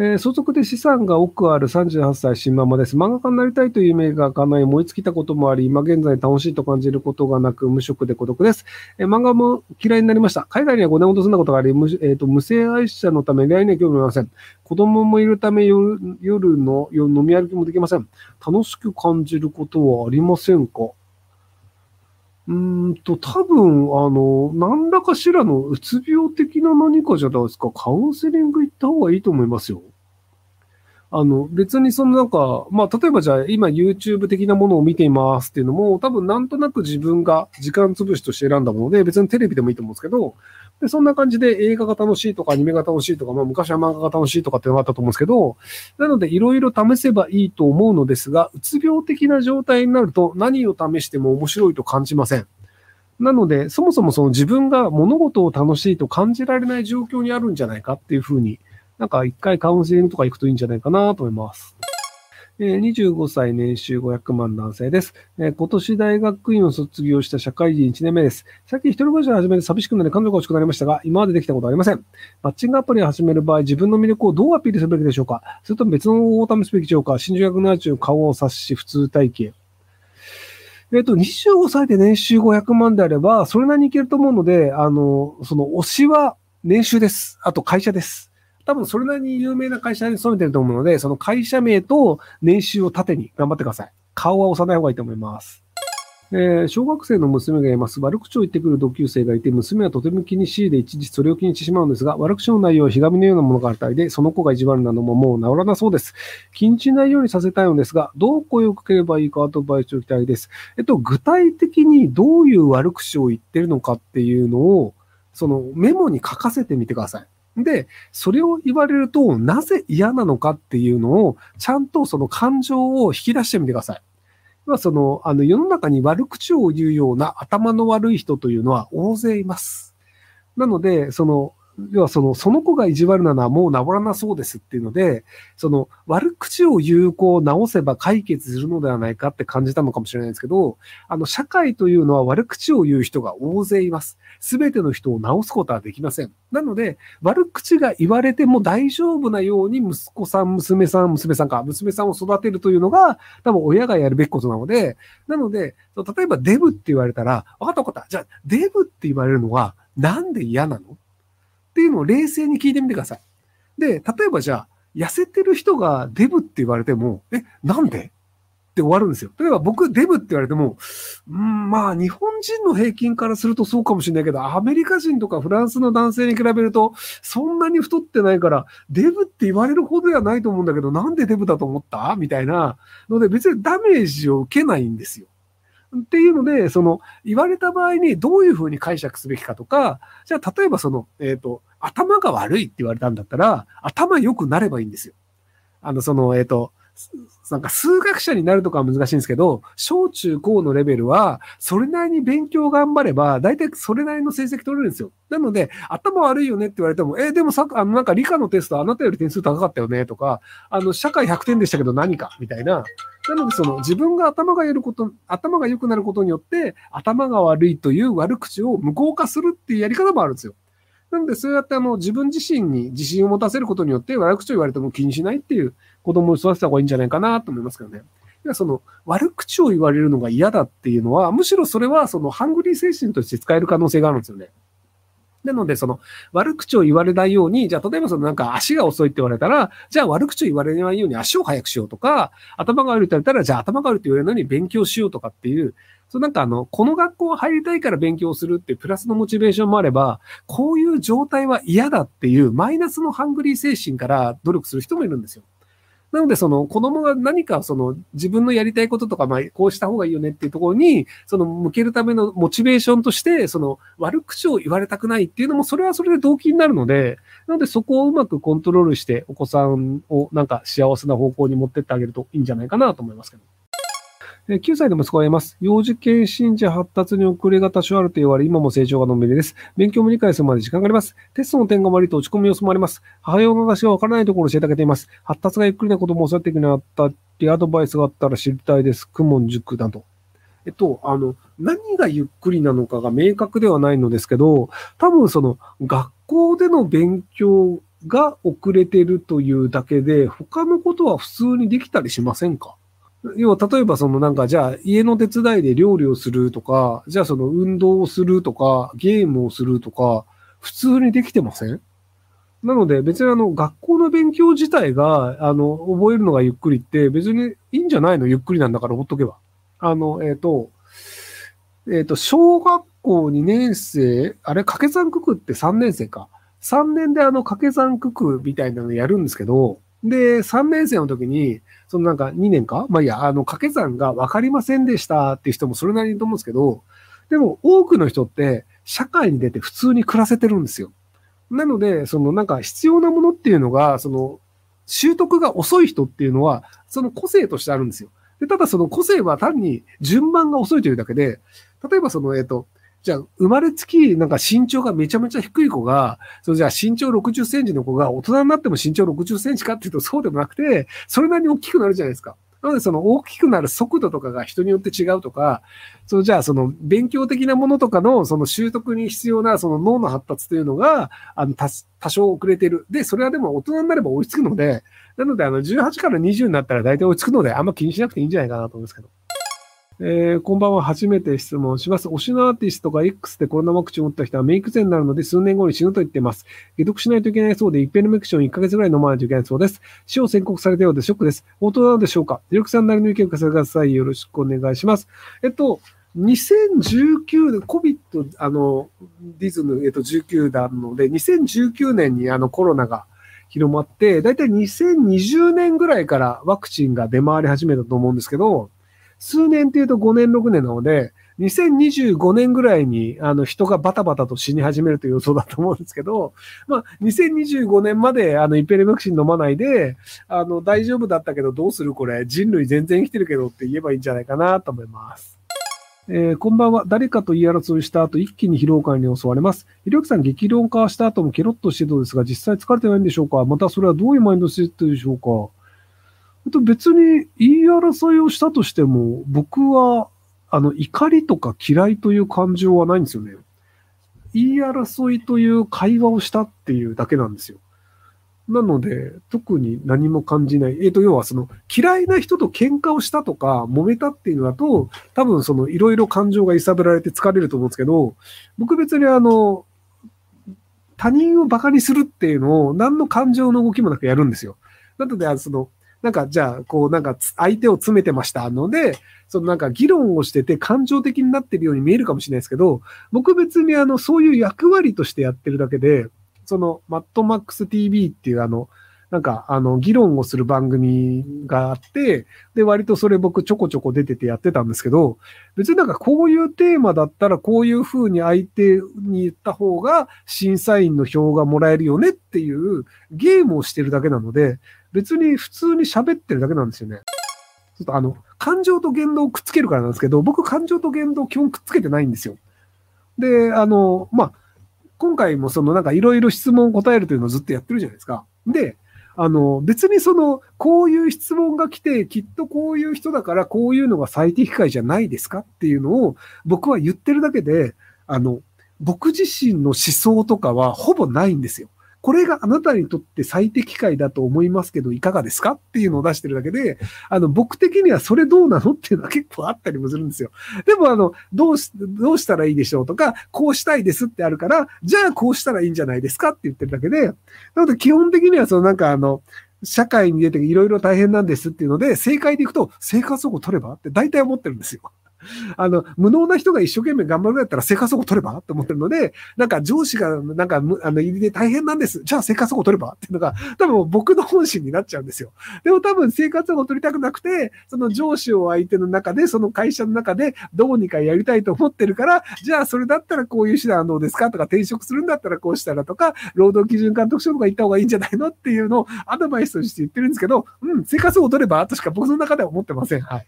えー、相続で資産が多くある38歳新ママです。漫画家になりたいという夢が叶い、燃え尽きたこともあり、今現在楽しいと感じることがなく、無職で孤独です。えー、漫画も嫌いになりました。海外には5年ほど住んだことがあり、無,、えーと、無性愛者のため恋愛には興味ありません。子供もいるため夜夜の夜飲み歩きもできません。楽しく感じることはありませんか？うんと、多分、あの、何らかしらのうつ病的な何かじゃないですか、カウンセリング行った方がいいと思いますよ。あの、別にそのなんか、まあ、例えばじゃあ今 YouTube 的なものを見ていますっていうのも、多分なんとなく自分が時間潰しとして選んだもので、別にテレビでもいいと思うんですけど、で、そんな感じで映画が楽しいとかアニメが楽しいとか、まあ昔は漫画が楽しいとかっていうのがあったと思うんですけど、なのでいろいろ試せばいいと思うのですが、うつ病的な状態になると何を試しても面白いと感じません。なので、そもそもその自分が物事を楽しいと感じられない状況にあるんじゃないかっていうふうに、なんか一回カウンセリングとか行くといいんじゃないかなと思います。25歳年収500万男性です。今年大学院を卒業した社会人1年目です。さっき一人暮らしを始めて寂しくなり彼女が欲しくなりましたが、今までできたことはありません。マッチングアプリを始める場合、自分の魅力をどうアピールすべきでしょうか？それとも別の方を試すべきでしょうか？新宿170顔を察し、普通体型。えっ、と、25歳で年収500万であれば、それなりにいけると思うので、あの、その推しは年収です。あと会社です。多分それなりに有名な会社に勤めてると思うので、その会社名と年収を縦に頑張ってください。顔は押さない方がいいと思います。えー、小学生の娘がいます。悪口を言ってくる同級生がいて、娘はとても気にしいで一時それを気にしてしまうんですが、悪口の内容はひがみのようなものがあったりで、その子が意地悪なのももう治らなそうです。気にしないようにさせたいのですが、どう声をかければいいかアドバイスをきたいです。えっと、具体的にどういう悪口を言ってるのかっていうのを、そのメモに書かせてみてください。で、それを言われると、なぜ嫌なのかっていうのを、ちゃんとその感情を引き出してみてください。ま、その、あの、世の中に悪口を言うような頭の悪い人というのは大勢います。なので、その、要はその、その子が意地悪なのはもう治らなそうですっていうので、その、悪口を言う子を直せば解決するのではないかって感じたのかもしれないですけど、あの、社会というのは悪口を言う人が大勢います。すべての人を直すことはできません。なので、悪口が言われても大丈夫なように息子さん、娘さん、娘さんか、娘さんを育てるというのが、多分親がやるべきことなので、なので、例えばデブって言われたら、分かった分かった。じゃあ、デブって言われるのは、なんで嫌なの？っていうのを冷静に聞いてみてください。で、例えばじゃあ、痩せてる人がデブって言われても、え、なんで？って終わるんですよ。例えば僕デブって言われても、うん、まあ日本人の平均からするとそうかもしれないけど、アメリカ人とかフランスの男性に比べると、そんなに太ってないから、デブって言われるほどではないと思うんだけど、なんでデブだと思った？みたいなので別にダメージを受けないんですよ。っていうので、その、言われた場合にどういうふうに解釈すべきかとか、じゃあ、例えばその、えっ、ー、と、頭が悪いって言われたんだったら、頭良くなればいいんですよ。あの、その、えっ、ー、と、なんか数学者になるとかは難しいんですけど、小中高のレベルは、それなりに勉強頑張れば、大体それなりの成績取れるんですよ。なので、頭悪いよねって言われても、え、でもさ、あの、なんか理科のテストあなたより点数高かったよねとか、あの、社会100点でしたけど何かみたいな。なので、その自分が頭がやること、頭が良くなることによって、頭が悪いという悪口を無効化するっていうやり方もあるんですよ。なので、そうやってあの、自分自身に自信を持たせることによって、悪口を言われても気にしないっていう子供を育てた方がいいんじゃないかなと思いますけどね。いや、その、悪口を言われるのが嫌だっていうのは、むしろそれは、その、ハングリー精神として使える可能性があるんですよね。なので、その、悪口を言われないように、じゃあ、例えばそのなんか足が遅いって言われたら、じゃあ悪口を言われないように足を速くしようとか、頭が悪いって言われたら、じゃあ頭が悪いって言われるのに勉強しようとかっていう、そうなんかあの、この学校入りたいから勉強するっていうプラスのモチベーションもあれば、こういう状態は嫌だっていうマイナスのハングリー精神から努力する人もいるんですよ。なので、その子供が何かその自分のやりたいこととか、まあ、こうした方がいいよねっていうところに、その向けるためのモチベーションとして、その悪口を言われたくないっていうのも、それはそれで動機になるので、なのでそこをうまくコントロールして、お子さんをなんか幸せな方向に持ってってあげるといいんじゃないかなと思いますけど。9歳で息子がいます。幼児系信者発達に遅れが多少あると言われ、今も成長がのんびりです。勉強も理解するまで時間があります。テストの点が悪いと落ち込む様子もあります。母親の話がわからないところを教えてあげています。発達がゆっくりなことも教わっていくにあったり、アドバイスがあったら知りたいです。クモン塾など。えっと、あの、何がゆっくりなのかが明確ではないのですけど、多分その、学校での勉強が遅れてるというだけで、他のことは普通にできたりしませんか？要は、例えばそのなんか、じゃあ家の手伝いで料理をするとか、じゃあその運動をするとか、ゲームをするとか、普通にできてません？なので別にあの学校の勉強自体があの覚えるのがゆっくりって別にいいんじゃないの？ゆっくりなんだからほっとけば。あの、えっ、ー、と、えっ、ー、と、小学校2年生、あれ？掛け算九九って3年生か。3年であの掛け算九九みたいなのやるんですけど、で、3年生の時に、そのなんか2年か？まあいや、あの掛け算が分かりませんでしたっていう人もそれなりにと思うんですけど、でも多くの人って社会に出て普通に暮らせてるんですよ。なので、そのなんか必要なものっていうのが、その習得が遅い人っていうのは、その個性としてあるんですよ。で、ただその個性は単に順番が遅いというだけで、例えばその、えっ、と、じゃあ、生まれつき、なんか身長がめちゃめちゃ低い子が、そのじゃあ身長60センチの子が大人になっても身長60センチかっていうとそうでもなくて、それなりに大きくなるじゃないですか。なので、その大きくなる速度とかが人によって違うとか、そのじゃあ、その勉強的なものとかの、その習得に必要な、その脳の発達というのが、あの、多少遅れてる。で、それはでも大人になれば追いつくので、なので、あの、18から20になったら大体追いつくので、あんま気にしなくていいんじゃないかなと思うんですけど。えー、こんばんは。初めて質問します。推しのアーティストが X でコロナワクチンを打った人はメイク前になるので数年後に死ぬと言っています。解毒しないといけないそうで、一ペルメクション1ヶ月ぐらい飲まないといけないそうです。死を宣告されたようでショックです。本当なのでしょうかディレクさんなりの意見を聞かせてください。よろしくお願いします。えっと、2019年、COVID、あの、ディズム、えっと、19なので、2019年にあのコロナが広まって、だいたい2020年ぐらいからワクチンが出回り始めたと思うんですけど、数年っていうと5年、6年なので、2025年ぐらいにあの人がバタバタと死に始めるという予想だと思うんですけど、まあ、2025年まであのイペレマクシン飲まないで、あの大丈夫だったけどどうするこれ、人類全然生きてるけどって言えばいいんじゃないかなと思います。えー、こんばんは。誰かと言い争いした後、一気に疲労感に襲われます。ひろゆきさん、激論化した後もケロッとしてどうですが、実際疲れてないんでしょうか？またそれはどういうマインドセットでしょうか？別に言い争いをしたとしても、僕は、あの、怒りとか嫌いという感情はないんですよね。言い争いという会話をしたっていうだけなんですよ。なので、特に何も感じない。えっ、ー、と、要はその、嫌いな人と喧嘩をしたとか、揉めたっていうのだと、多分その、いろいろ感情が揺さぶられて疲れると思うんですけど、僕別にあの、他人を馬鹿にするっていうのを、何の感情の動きもなくやるんですよ。なので、その、なんか、じゃあ、こう、なんか、相手を詰めてましたので、そのなんか議論をしてて感情的になってるように見えるかもしれないですけど、僕別にあの、そういう役割としてやってるだけで、その、マットマックス TV っていうあの、なんか、あの、議論をする番組があって、で、割とそれ僕ちょこちょこ出ててやってたんですけど、別になんかこういうテーマだったらこういう風に相手に言った方が審査員の票がもらえるよねっていうゲームをしてるだけなので、別に普通に喋ってるだけなんですよね。ちょっとあの、感情と言動をくっつけるからなんですけど、僕感情と言動基本くっつけてないんですよ。で、あの、まあ、今回もそのなんかいろいろ質問を答えるというのをずっとやってるじゃないですか。で、あの、別にその、こういう質問が来て、きっとこういう人だからこういうのが最適解じゃないですかっていうのを僕は言ってるだけで、あの、僕自身の思想とかはほぼないんですよ。これがあなたにとって最適解だと思いますけど、いかがですかっていうのを出してるだけで、あの、僕的にはそれどうなのっていうのは結構あったりもするんですよ。でも、あの、どうし、どうしたらいいでしょうとか、こうしたいですってあるから、じゃあこうしたらいいんじゃないですかって言ってるだけで、なので基本的にはそのなんかあの、社会に出ていろいろ大変なんですっていうので、正解でいくと生活保護取ればって大体思ってるんですよ。あの、無能な人が一生懸命頑張るんだったら生活保護取ればって思ってるので、なんか上司が、なんか、あの、入りで大変なんです。じゃあ生活保護取ればっていうのが、多分僕の本心になっちゃうんですよ。でも多分生活保護取りたくなくて、その上司を相手の中で、その会社の中でどうにかやりたいと思ってるから、じゃあそれだったらこういう手段はどうですかとか、転職するんだったらこうしたらとか、労働基準監督署とか行った方がいいんじゃないのっていうのをアドバイスとして言ってるんですけど、うん、生活保護取ればとしか僕の中では思ってません。はい。